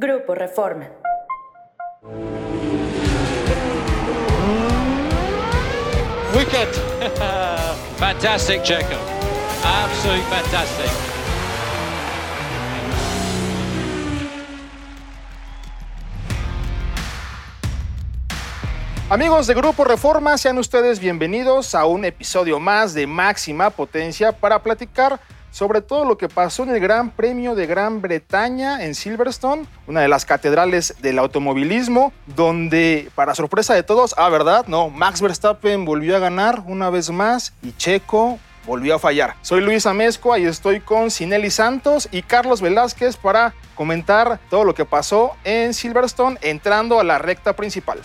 Grupo Reforma. Wicked. fantastic, Checo. Absolutely fantastic. Amigos de Grupo Reforma, sean ustedes bienvenidos a un episodio más de Máxima Potencia para platicar sobre todo lo que pasó en el Gran Premio de Gran Bretaña en Silverstone, una de las catedrales del automovilismo, donde, para sorpresa de todos, ah, ¿verdad? No, Max Verstappen volvió a ganar una vez más y Checo volvió a fallar. Soy Luis Amezco y estoy con Cinelli Santos y Carlos Velázquez para comentar todo lo que pasó en Silverstone entrando a la recta principal.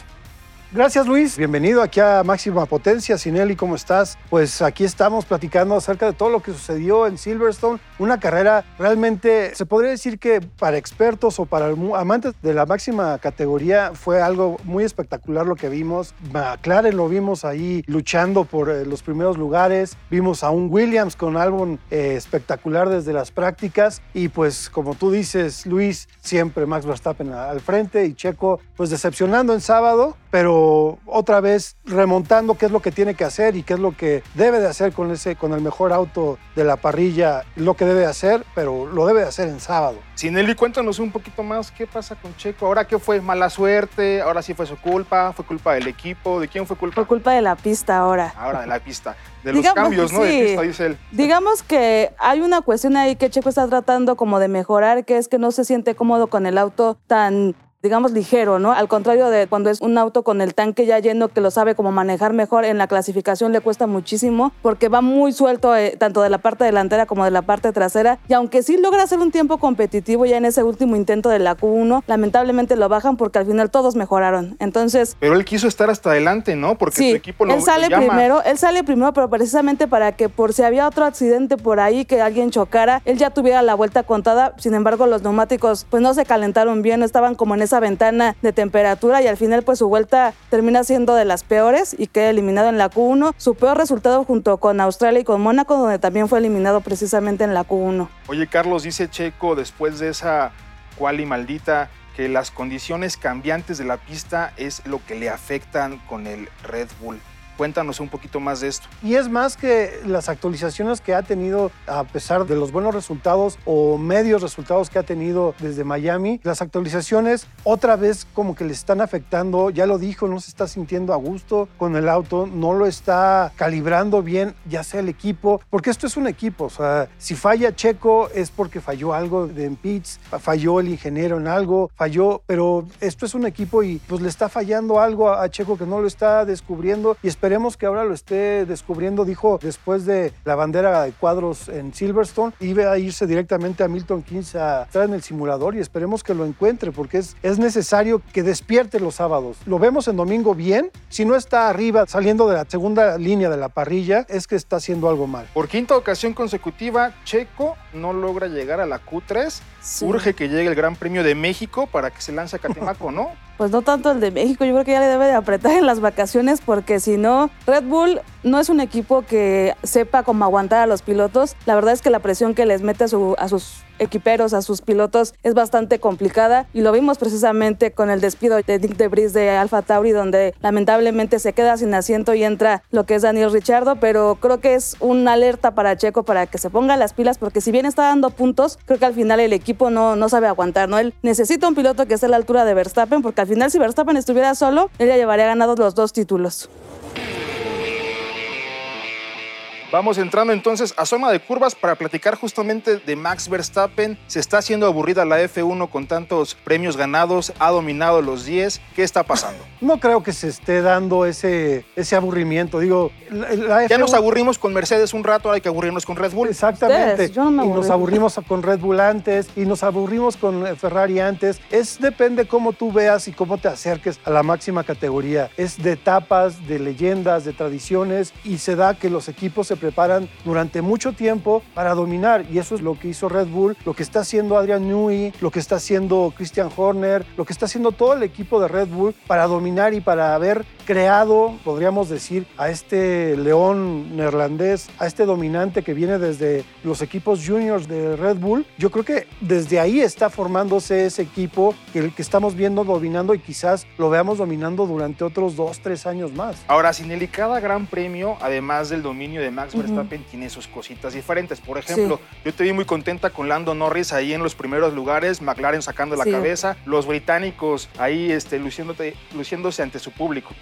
Gracias Luis, bienvenido aquí a Máxima Potencia. Sinelli, ¿cómo estás? Pues aquí estamos platicando acerca de todo lo que sucedió en Silverstone, una carrera realmente, se podría decir que para expertos o para amantes de la máxima categoría fue algo muy espectacular lo que vimos. McLaren lo vimos ahí luchando por eh, los primeros lugares, vimos a un Williams con algo eh, espectacular desde las prácticas y pues como tú dices Luis, siempre Max Verstappen al frente y Checo pues decepcionando en sábado, pero otra vez remontando qué es lo que tiene que hacer y qué es lo que debe de hacer con, ese, con el mejor auto de la parrilla, lo que debe hacer, pero lo debe de hacer en sábado. Sinelli, cuéntanos un poquito más qué pasa con Checo. ¿Ahora qué fue? ¿Mala suerte? ¿Ahora sí fue su culpa? ¿Fue culpa del equipo? ¿De quién fue culpa? Fue culpa de la pista ahora. Ahora de la pista. De los cambios, ¿no? De pista, dice él. Digamos que hay una cuestión ahí que Checo está tratando como de mejorar, que es que no se siente cómodo con el auto tan digamos, ligero, ¿no? Al contrario de cuando es un auto con el tanque ya lleno que lo sabe cómo manejar mejor, en la clasificación le cuesta muchísimo porque va muy suelto eh, tanto de la parte delantera como de la parte trasera y aunque sí logra hacer un tiempo competitivo ya en ese último intento de la Q1, lamentablemente lo bajan porque al final todos mejoraron. Entonces... Pero él quiso estar hasta adelante, ¿no? Porque sí, su equipo lo él sale llama. primero, él sale primero, pero precisamente para que por si había otro accidente por ahí que alguien chocara, él ya tuviera la vuelta contada. Sin embargo, los neumáticos pues no se calentaron bien, estaban como en esa ventana de temperatura y al final pues su vuelta termina siendo de las peores y queda eliminado en la Q1. Su peor resultado junto con Australia y con Mónaco, donde también fue eliminado precisamente en la Q1. Oye Carlos, dice Checo después de esa quali maldita que las condiciones cambiantes de la pista es lo que le afectan con el Red Bull. Cuéntanos un poquito más de esto. Y es más que las actualizaciones que ha tenido, a pesar de los buenos resultados o medios resultados que ha tenido desde Miami, las actualizaciones otra vez como que le están afectando, ya lo dijo, no se está sintiendo a gusto con el auto, no lo está calibrando bien, ya sea el equipo, porque esto es un equipo, o sea, si falla Checo es porque falló algo de en pits, falló el ingeniero en algo, falló, pero esto es un equipo y pues le está fallando algo a Checo que no lo está descubriendo y esperemos que ahora lo esté descubriendo, dijo después de la bandera de cuadros en Silverstone, iba a irse directamente a Milton Keynes a estar en el simulador y esperemos que lo encuentre porque es, es necesario que despierte los sábados. Lo vemos en domingo bien, si no está arriba saliendo de la segunda línea de la parrilla, es que está haciendo algo mal. Por quinta ocasión consecutiva, Checo no logra llegar a la Q3. Urge que llegue el Gran Premio de México para que se lance a Catemaco, ¿no? Pues no tanto el de México, yo creo que ya le debe de apretar en las vacaciones porque si no, Red Bull no es un equipo que sepa cómo aguantar a los pilotos. La verdad es que la presión que les mete a, su, a sus equiperos, a sus pilotos, es bastante complicada y lo vimos precisamente con el despido de Nick Debris de Alfa Tauri, donde lamentablemente se queda sin asiento y entra lo que es Daniel Richardo, pero creo que es una alerta para Checo para que se ponga las pilas, porque si bien está dando puntos, creo que al final el equipo no, no sabe aguantar, ¿no? Él necesita un piloto que esté a la altura de Verstappen, porque al final si Verstappen estuviera solo, él ya llevaría ganados los dos títulos. Vamos entrando entonces a zona de curvas para platicar justamente de Max Verstappen. Se está haciendo aburrida la F1 con tantos premios ganados, ha dominado los 10. ¿Qué está pasando? No creo que se esté dando ese, ese aburrimiento. Digo, la, la Ya F1 nos aburrimos con Mercedes un rato, ahora hay que aburrirnos con Red Bull. Exactamente. Ustedes, yo no me y nos aburrimos con Red Bull antes y nos aburrimos con Ferrari antes. Es depende cómo tú veas y cómo te acerques a la máxima categoría. Es de etapas, de leyendas, de tradiciones y se da que los equipos se preparan durante mucho tiempo para dominar y eso es lo que hizo Red Bull, lo que está haciendo Adrian Newey, lo que está haciendo Christian Horner, lo que está haciendo todo el equipo de Red Bull para dominar y para haber creado, podríamos decir, a este león neerlandés, a este dominante que viene desde los equipos juniors de Red Bull. Yo creo que desde ahí está formándose ese equipo que, el que estamos viendo dominando y quizás lo veamos dominando durante otros dos, tres años más. Ahora, Sinelli, cada gran premio, además del dominio de Max Verstappen, tiene sus cositas diferentes. Por ejemplo, yo te vi muy contenta con Lando Norris ahí en los primeros lugares, McLaren sacando la cabeza, los británicos ahí este, luciéndose ante su público.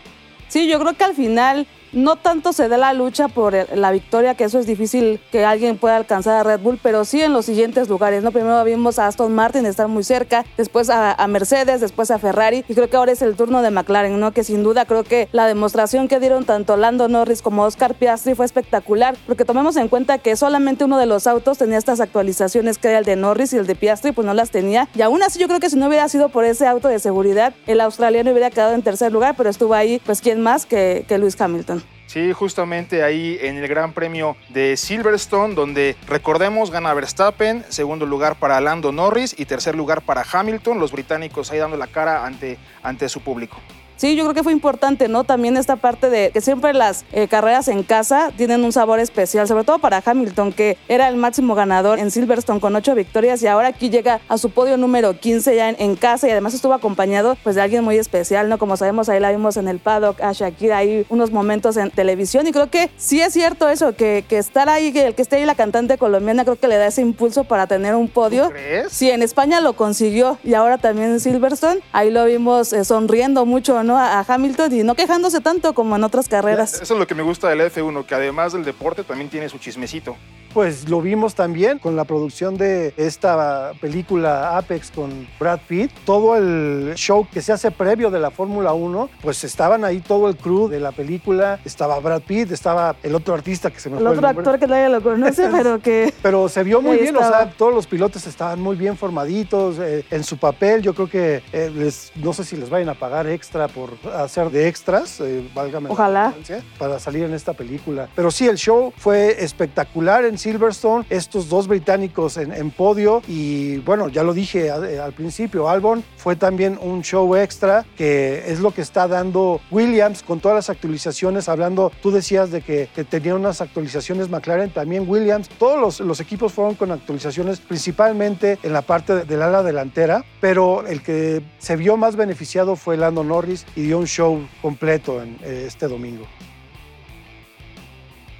Sí, yo creo que al final no tanto se da la lucha por la victoria, que eso es difícil que alguien pueda alcanzar a Red Bull, pero sí en los siguientes lugares, ¿no? Primero vimos a Aston Martin estar muy cerca, después a, Mercedes, después a Ferrari, y creo que ahora es el turno de McLaren, ¿no? Que sin duda creo que la demostración que dieron tanto Lando Norris como Oscar Piastri fue espectacular, porque tomemos en cuenta que solamente uno de los autos tenía estas actualizaciones que era el de Norris y el de Piastri, pues no las tenía, y aún así yo creo que si no hubiera sido por ese auto de seguridad, el australiano hubiera quedado en tercer lugar, pero estuvo ahí, pues quién más que, que Lewis Hamilton. Sí, justamente ahí en el Gran Premio de Silverstone, donde recordemos gana Verstappen, segundo lugar para Lando Norris y tercer lugar para Hamilton, los británicos ahí dando la cara ante, ante su público. Sí, yo creo que fue importante, ¿no? También esta parte de que siempre las eh, carreras en casa tienen un sabor especial, sobre todo para Hamilton, que era el máximo ganador en Silverstone con ocho victorias y ahora aquí llega a su podio número 15 ya en, casa y además estuvo acompañado pues de alguien muy especial, ¿no? Como sabemos, ahí la vimos en el paddock, a Shakira, ahí unos momentos en televisión y creo que sí es cierto eso, que, que estar ahí, que el que esté ahí la cantante colombiana creo que le da ese impulso para tener un podio. crees? Sí, en España lo consiguió y ahora también en Silverstone, ahí lo vimos eh, sonriendo mucho, ¿no? A, Hamilton y no quejándose tanto como en otras carreras. Eso es lo que me gusta del F1, que además del deporte también tiene su chismecito. Pues lo vimos también con la producción de esta película Apex con Brad Pitt. Todo el show que se hace previo de la Fórmula 1, pues estaban ahí todo el crew de la película. Estaba Brad Pitt, estaba el otro artista que se me el otro actor que nadie lo conoce, pero que. Pero se vio muy bien, o sea, todos los pilotos estaban muy bien formaditos eh, en su papel. Yo creo que eh, les, no sé si les vayan a pagar extra por hacer de extras, eh, válgame. Ojalá. Para salir en esta película. Pero sí, el show fue espectacular en Silverstone, estos dos británicos en, podio y bueno, ya lo dije al, principio, Albon fue también un show extra que es lo que está dando Williams con todas las actualizaciones, hablando, tú decías de que, tenía unas actualizaciones McLaren, también Williams, todos los, equipos fueron con actualizaciones principalmente en la parte del ala delantera, pero el que se vio más beneficiado fue Lando Norris y dio un show completo en, eh, este domingo.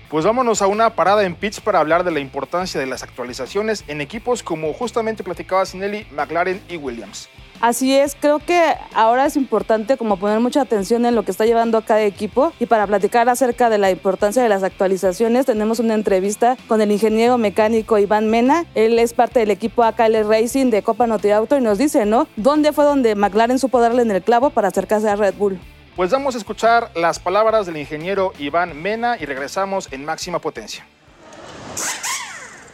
Pues vámonos a una parada en pits para hablar de la importancia de las actualizaciones en equipos como justamente platicaba Sinelli, McLaren y Williams. Así es, creo que ahora es importante como poner mucha atención en lo que está llevando a cada equipo y para platicar acerca de la importancia de las actualizaciones tenemos una entrevista con el ingeniero mecánico Iván Mena. Él es parte del equipo AKL Racing de Copa Noti Auto y nos dice, ¿no? ¿Dónde fue donde McLaren supo darle en el clavo para acercarse a Red Bull? Pues vamos a escuchar las palabras del ingeniero Iván Mena y regresamos en máxima potencia.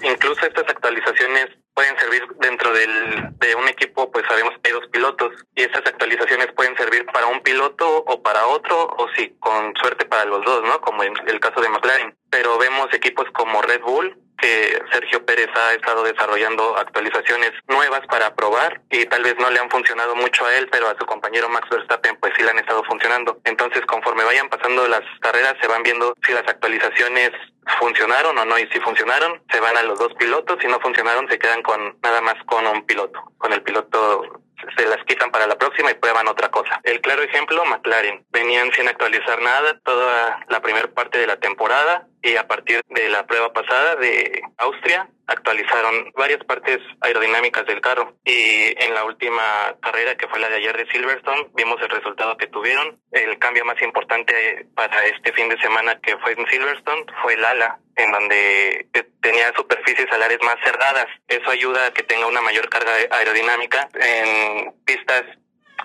Incluso estas actualizaciones pueden servir dentro del, de un equipo, pues sabemos que hay dos pilotos y estas actualizaciones pueden servir para un piloto o para otro o sí, con suerte para los dos, ¿no? Como en el caso de McLaren. Pero vemos equipos como Red Bull que Sergio Pérez ha estado desarrollando actualizaciones nuevas para probar y tal vez no le han funcionado mucho a él, pero a su compañero Max Verstappen pues sí le han estado funcionando. Entonces conforme vayan pasando las carreras se van viendo si las actualizaciones funcionaron o no y si funcionaron se van a los dos pilotos, si no funcionaron se quedan con nada más con un piloto, con el piloto se las quitan para la próxima y prueban otra cosa. El claro ejemplo, McLaren. Venían sin actualizar nada toda la primera parte de la temporada y a partir de la prueba pasada de Austria actualizaron varias partes aerodinámicas del carro y en la última carrera que fue la de ayer de Silverstone vimos el resultado que tuvieron. El cambio más importante para este fin de semana que fue en Silverstone fue el ala en donde tenía superficies alares más cerradas. Eso ayuda a que tenga una mayor carga aerodinámica en pistas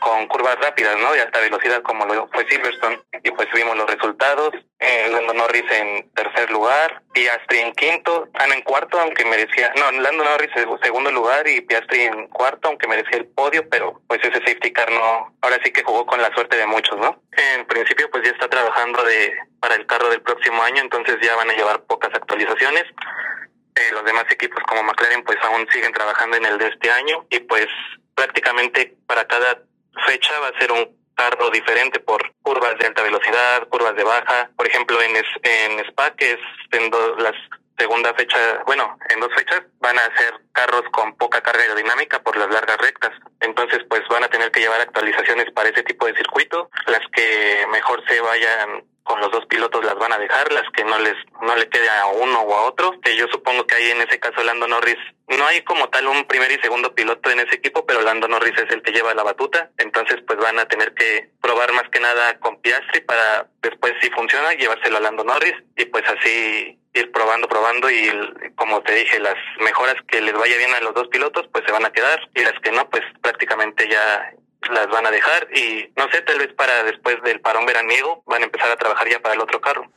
con curvas rápidas, ¿no? De alta velocidad como lo fue Silverstone. Y pues vimos los resultados. Eh, Lando Norris en tercer lugar, Piastri en quinto, Ana en cuarto, aunque merecía, no, Lando Norris en segundo lugar y Piastri en cuarto, aunque merecía el podio, pero pues ese safety car no, ahora sí que jugó con la suerte de muchos, ¿no? En principio pues ya está trabajando de para el carro del próximo año, entonces ya van a llevar pocas actualizaciones. Eh, los demás equipos como McLaren pues aún siguen trabajando en el de este año y pues prácticamente para cada fecha va a ser un carro diferente por curvas de alta velocidad, curvas de baja. Por ejemplo, en, en Spa, que es en la segunda fecha, bueno, en dos fechas van a ser carros con poca carga aerodinámica por las largas rectas. Entonces, pues van a tener que llevar actualizaciones para ese tipo de circuito. Mejor se vayan con los dos pilotos las van a dejar, las que no les no le quede a uno o a otro, que yo supongo que ahí en ese caso Lando Norris no hay como tal un primer y segundo piloto en ese equipo, pero Lando Norris es el que lleva la batuta, entonces pues van a tener que probar más que nada con Piastri para después si funciona llevárselo a Lando Norris y pues así ir probando, probando y como te dije, las mejoras que les vaya bien a los dos pilotos pues se van a quedar y las que no pues prácticamente ya las van a dejar y no sé, tal vez para después del parón veraniego van a empezar a trabajar ya para el otro carro.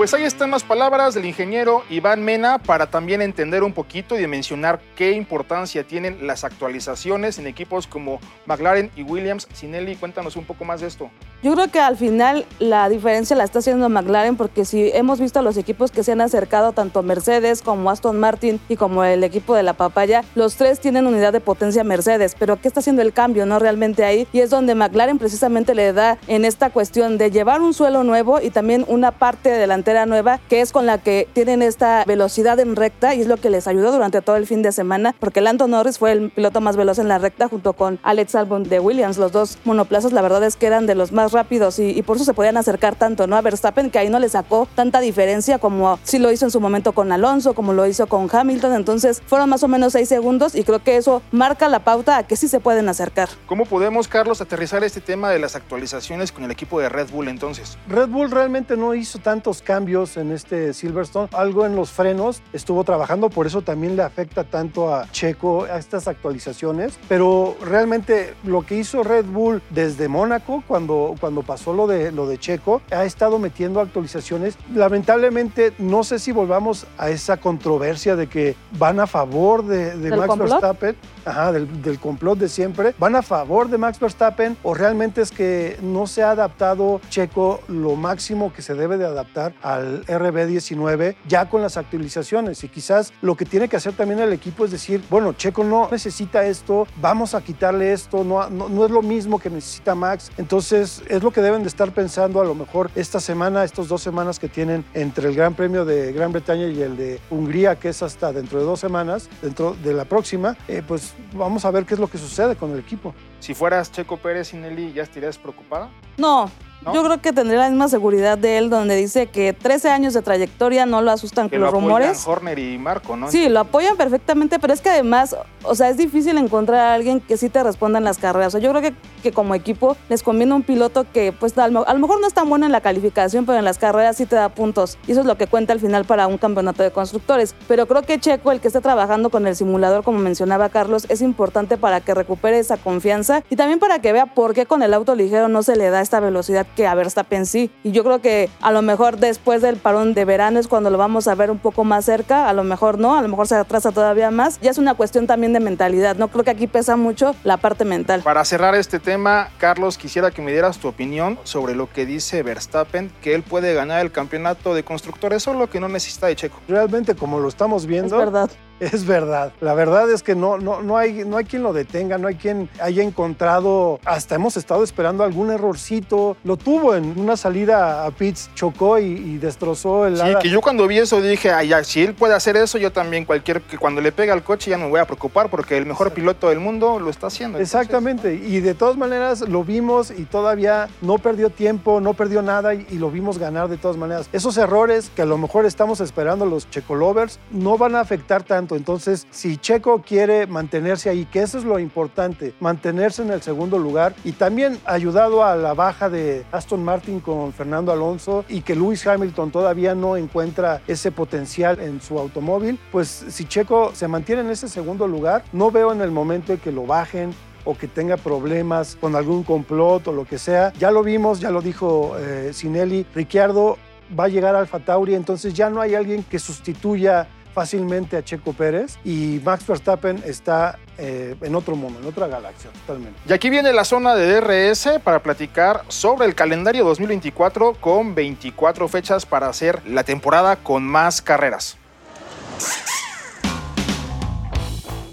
Pues ahí están las palabras del ingeniero Iván Mena para también entender un poquito y mencionar qué importancia tienen las actualizaciones en equipos como McLaren y Williams. Sinelli, cuéntanos un poco más de esto. Yo creo que al final la diferencia la está haciendo McLaren porque si hemos visto a los equipos que se han acercado, tanto Mercedes como Aston Martin y como el equipo de la papaya, los tres tienen unidad de potencia Mercedes, pero ¿qué está haciendo el cambio no realmente ahí? Y es donde McLaren precisamente le da en esta cuestión de llevar un suelo nuevo y también una parte delantera nueva, que es con la que tienen esta velocidad en recta y es lo que les ayudó durante todo el fin de semana, porque Lando Norris fue el piloto más veloz en la recta junto con Alex Albon de Williams. Los dos monoplazas, la verdad es que eran de los más rápidos y, por eso se podían acercar tanto ¿no? a Verstappen, que ahí no le sacó tanta diferencia como si lo hizo en su momento con Alonso, como lo hizo con Hamilton. Entonces fueron más o menos seis segundos y creo que eso marca la pauta a que sí se pueden acercar. ¿Cómo podemos, Carlos, aterrizar este tema de las actualizaciones con el equipo de Red Bull entonces? Red Bull realmente no hizo tantos cambios cambios en este Silverstone. Algo en los frenos estuvo trabajando, por eso también le afecta tanto a Checo a estas actualizaciones. Pero realmente lo que hizo Red Bull desde Mónaco, cuando, cuando pasó lo de, lo de Checo, ha estado metiendo actualizaciones. Lamentablemente, no sé si volvamos a esa controversia de que van a favor de, de Max Verstappen, ajá, del, del complot de siempre, van a favor de Max Verstappen o realmente es que no se ha adaptado Checo lo máximo que se debe de adaptar al RB19 ya con las actualizaciones y quizás lo que tiene que hacer también el equipo es decir, bueno, Checo no necesita esto, vamos a quitarle esto, no, no, es lo mismo que necesita Max, entonces es lo que deben de estar pensando a lo mejor esta semana, estas dos semanas que tienen entre el Gran Premio de Gran Bretaña y el de Hungría, que es hasta dentro de dos semanas, dentro de la próxima, eh, pues vamos a ver qué es lo que sucede con el equipo. Si fueras Checo Pérez, Nelly, ¿ya estarías preocupada? No, yo creo que tendría la misma seguridad de él, donde dice que 13 años de trayectoria no lo asustan con los rumores. Horner y Marco, ¿no? Sí, lo apoyan perfectamente, pero es que además, o sea, es difícil encontrar a alguien que sí te responda en las carreras. O sea, yo creo que, que como equipo les conviene un piloto que, pues, a lo, mejor no es tan bueno en la calificación, pero en las carreras sí te da puntos. Y eso es lo que cuenta al final para un campeonato de constructores. Pero creo que Checo, el que esté trabajando con el simulador, como mencionaba Carlos, es importante para que recupere esa confianza y también para que vea por qué con el auto ligero no se le da esta velocidad que a Verstappen sí. Y yo creo que a lo mejor después del parón de verano es cuando lo vamos a ver un poco más cerca, a lo mejor no, a lo mejor se atrasa todavía más. Ya es una cuestión también de mentalidad, no creo que aquí pesa mucho la parte mental. Para cerrar este tema, Carlos, quisiera que me dieras tu opinión sobre lo que dice Verstappen, que él puede ganar el campeonato de constructores solo que no necesita de Checo. Realmente, como lo estamos viendo, es verdad. Es verdad. La verdad es que no, no, no, hay, no hay quien lo detenga, no hay quien haya encontrado, hasta hemos estado esperando algún errorcito. Lo tuvo en una salida a pits, chocó y, destrozó el... Sí, que yo cuando vi eso dije, ay, ya, si él puede hacer eso, yo también, cualquier, que cuando le pega al coche ya no me voy a preocupar porque el mejor piloto del mundo lo está haciendo. Exactamente, y de todas maneras lo vimos y todavía no perdió tiempo, no perdió nada y, lo vimos ganar de todas maneras. Esos errores que a lo mejor estamos esperando los checolovers no van a afectar tanto. Entonces, si Checo quiere mantenerse ahí, que eso es lo importante, mantenerse en el segundo lugar y también ayudado a la baja de Aston Martin con Fernando Alonso y que Lewis Hamilton todavía no encuentra ese potencial en su automóvil, pues si Checo se mantiene en ese segundo lugar, no veo en el momento en que lo bajen o que tenga problemas con algún complot o lo que sea. Ya lo vimos, ya lo dijo eh, Sinelli, Ricciardo va a llegar al Alfa Tauri, entonces ya no hay alguien que sustituya fácilmente a Checo Pérez y Max Verstappen está eh, en otro mundo, en otra galaxia totalmente. Y aquí viene la zona de DRS para platicar sobre el calendario 2024 con 24 fechas para hacer la temporada con más carreras.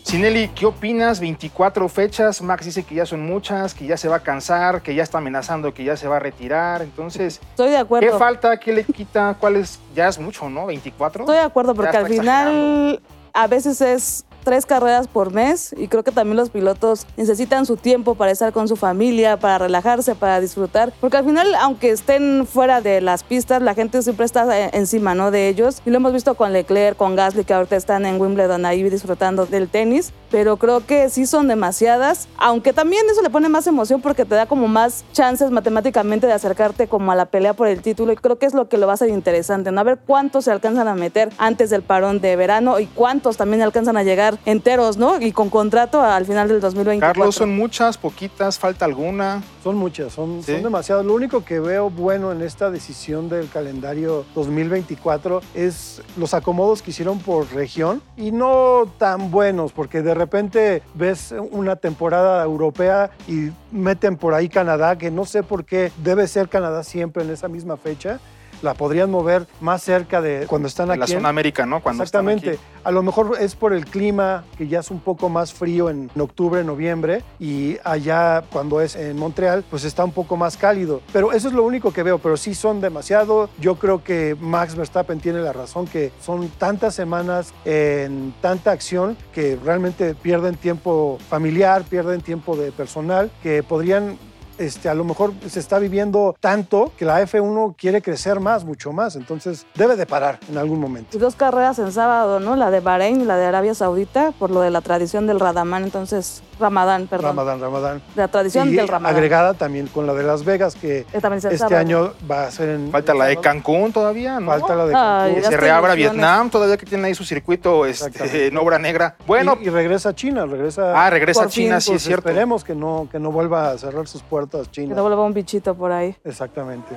Sinelli, ¿qué opinas? 24 fechas, Max dice que ya son muchas, que ya se va a cansar, que ya está amenazando que ya se va a retirar, entonces... Estoy de acuerdo. ¿Qué falta? ¿Qué le quita? ¿Cuál es? Ya es mucho, ¿no? ¿24? Estoy de acuerdo, porque al final a veces es tres carreras por mes y creo que también los pilotos necesitan su tiempo para estar con su familia, para relajarse, para disfrutar, porque al final, aunque estén fuera de las pistas, la gente siempre está eh, encima, ¿no? De ellos. Y lo hemos visto con Leclerc, con Gasly, que ahorita están en Wimbledon ahí disfrutando del tenis, pero creo que sí son demasiadas, aunque también eso le pone más emoción porque te da como más chances matemáticamente de acercarte como a la pelea por el título y creo que es lo que lo va a hacer interesante, ¿no? A ver cuántos se alcanzan a meter antes del parón de verano y cuántos también alcanzan a llegar enteros, ¿no? Y con contrato al final del 2024. Carlos, son muchas, poquitas, falta alguna. Son muchas, son, son demasiadas. Lo único que veo bueno en esta decisión del calendario 2024 es los acomodos que hicieron por región y no tan buenos, porque de repente ves una temporada europea y meten por ahí Canadá, que no sé por qué debe ser Canadá siempre en esa misma fecha la podrían mover más cerca de cuando están aquí. La zona América, ¿no? Cuando Exactamente. A lo mejor es por el clima, que ya es un poco más frío en octubre, noviembre, y allá cuando es en Montreal, pues está un poco más cálido. Pero eso es lo único que veo, pero sí son demasiado. Yo creo que Max Verstappen tiene la razón, que son tantas semanas en tanta acción que realmente pierden tiempo familiar, pierden tiempo de personal, que podrían este, a lo mejor se está viviendo tanto que la F1 quiere crecer más, mucho más. Entonces debe de parar en algún momento. dos carreras en sábado, ¿no? La de Bahrein y la de Arabia Saudita, por lo de la tradición del Radamán. Entonces, Ramadán, perdón. Ramadán, Ramadán. La tradición del Ramadán. agregada también con la de Las Vegas, que este año va a ser en... Falta la de Cancún todavía, ¿no? Falta la de Cancún. se reabra Vietnam, todavía que tiene ahí su circuito este, en obra negra. Bueno. Y, regresa a China, regresa... Ah, regresa a China, sí, es pues, cierto. Esperemos que no, que no vuelva a cerrar sus puertas China. Que no vuelva un bichito por ahí. Exactamente.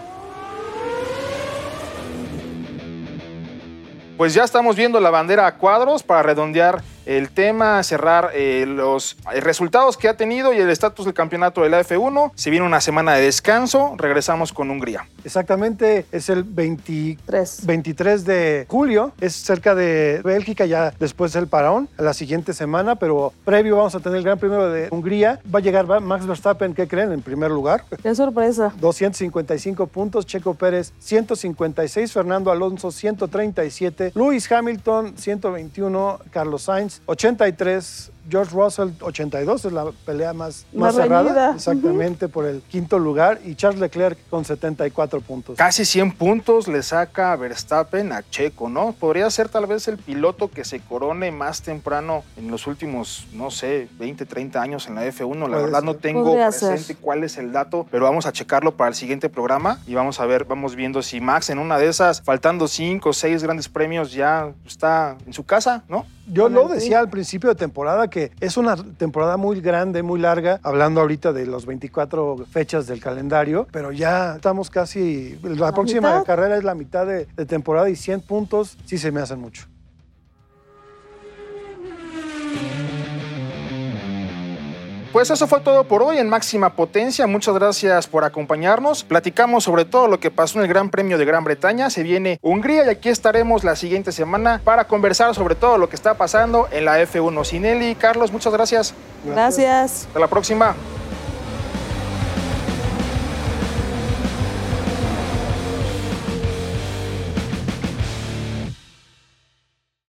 Pues ya estamos viendo la bandera a cuadros para redondear el tema, cerrar eh, los eh, resultados que ha tenido y el estatus del campeonato de la F1. Si viene una semana de descanso, regresamos con Hungría. Exactamente, es el 23, 23 de julio, es cerca de Bélgica, ya después del parón, la siguiente semana, pero previo vamos a tener el Gran Premio de Hungría. Va a llegar Max Verstappen, ¿qué creen? En primer lugar. Qué sorpresa. 255 puntos, Checo Pérez 156, Fernando Alonso 137, Lewis Hamilton 121, Carlos Sainz 83 George Russell 82 es la pelea más, más, cerrada, exactamente por el quinto lugar y Charles Leclerc con 74 puntos. Casi 100 puntos le saca a Verstappen a Checo, ¿no? Podría ser tal vez el piloto que se corone más temprano en los últimos, no sé, 20, 30 años en la F1. La verdad no tengo presente cuál es el dato, pero vamos a checarlo para el siguiente programa y vamos a ver, vamos viendo si Max en una de esas, faltando 5 o 6 grandes premios, ya está en su casa, ¿no? Yo lo decía al principio de temporada que es una temporada muy grande, muy larga, hablando ahorita de los 24 fechas del calendario, pero ya estamos casi, la, próxima carrera es la mitad de, de temporada y 100 puntos sí se me hacen mucho. Pues eso fue todo por hoy en Máxima Potencia. Muchas gracias por acompañarnos. Platicamos sobre todo lo que pasó en el Gran Premio de Gran Bretaña. Se viene Hungría y aquí estaremos la siguiente semana para conversar sobre todo lo que está pasando en la F1. Sinelli, Carlos, muchas gracias. Gracias. Hasta la próxima.